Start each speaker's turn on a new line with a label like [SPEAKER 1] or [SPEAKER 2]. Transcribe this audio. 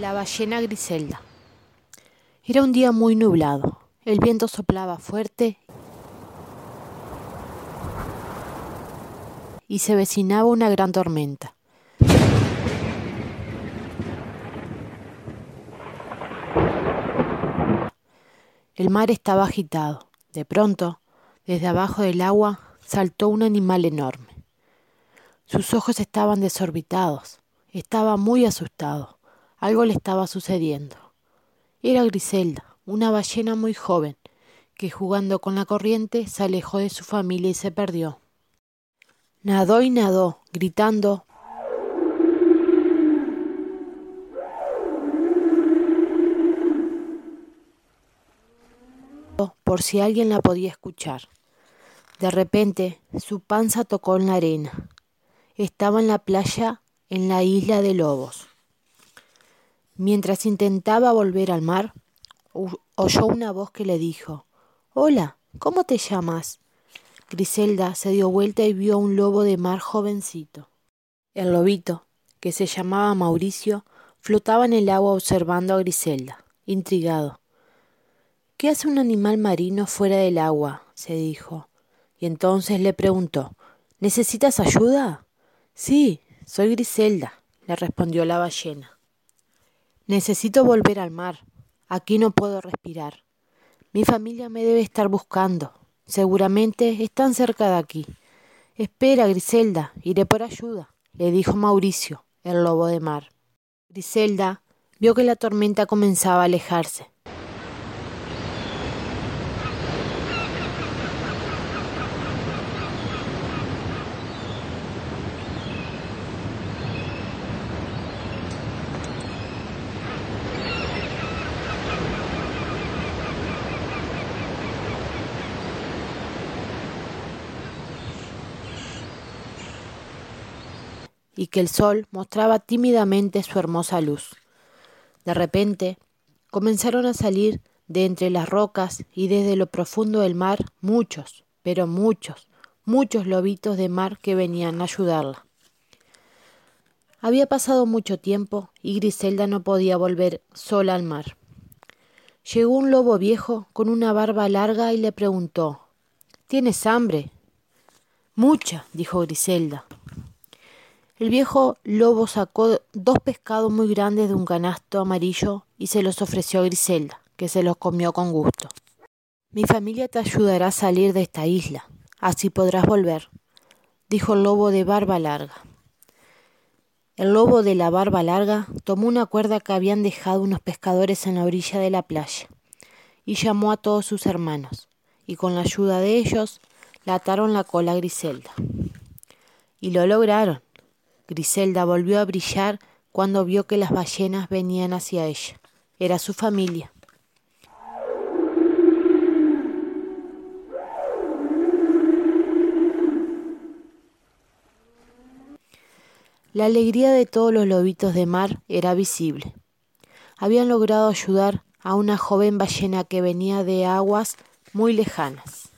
[SPEAKER 1] La ballena Griselda. Era un día muy nublado. El viento soplaba fuerte y se vecinaba una gran tormenta. El mar estaba agitado. De pronto, desde abajo del agua, saltó un animal enorme. Sus ojos estaban desorbitados. Estaba muy asustado. Algo le estaba sucediendo. Era Griselda, una ballena muy joven, que jugando con la corriente se alejó de su familia y se perdió. Nadó y nadó, gritando por si alguien la podía escuchar. De repente su panza tocó en la arena. Estaba en la playa en la isla de Lobos. Mientras intentaba volver al mar, oyó una voz que le dijo, Hola, ¿cómo te llamas? Griselda se dio vuelta y vio a un lobo de mar jovencito. El lobito, que se llamaba Mauricio, flotaba en el agua observando a Griselda, intrigado. ¿Qué hace un animal marino fuera del agua? se dijo. Y entonces le preguntó, ¿Necesitas ayuda? Sí, soy Griselda, le respondió la ballena. Necesito volver al mar. Aquí no puedo respirar. Mi familia me debe estar buscando. Seguramente están cerca de aquí. Espera, Griselda, iré por ayuda, le dijo Mauricio, el lobo de mar. Griselda vio que la tormenta comenzaba a alejarse. Y que el sol mostraba tímidamente su hermosa luz. De repente comenzaron a salir de entre las rocas y desde lo profundo del mar muchos, pero muchos, muchos lobitos de mar que venían a ayudarla. Había pasado mucho tiempo y Griselda no podía volver sola al mar. Llegó un lobo viejo con una barba larga y le preguntó ¿Tienes hambre? Mucha, dijo Griselda. El viejo lobo sacó dos pescados muy grandes de un canasto amarillo y se los ofreció a Griselda, que se los comió con gusto. Mi familia te ayudará a salir de esta isla, así podrás volver, dijo el lobo de barba larga. El lobo de la barba larga tomó una cuerda que habían dejado unos pescadores en la orilla de la playa y llamó a todos sus hermanos, y con la ayuda de ellos la ataron la cola a Griselda. Y lo lograron. Griselda volvió a brillar cuando vio que las ballenas venían hacia ella. Era su familia. La alegría de todos los lobitos de mar era visible. Habían logrado ayudar a una joven ballena que venía de aguas muy lejanas.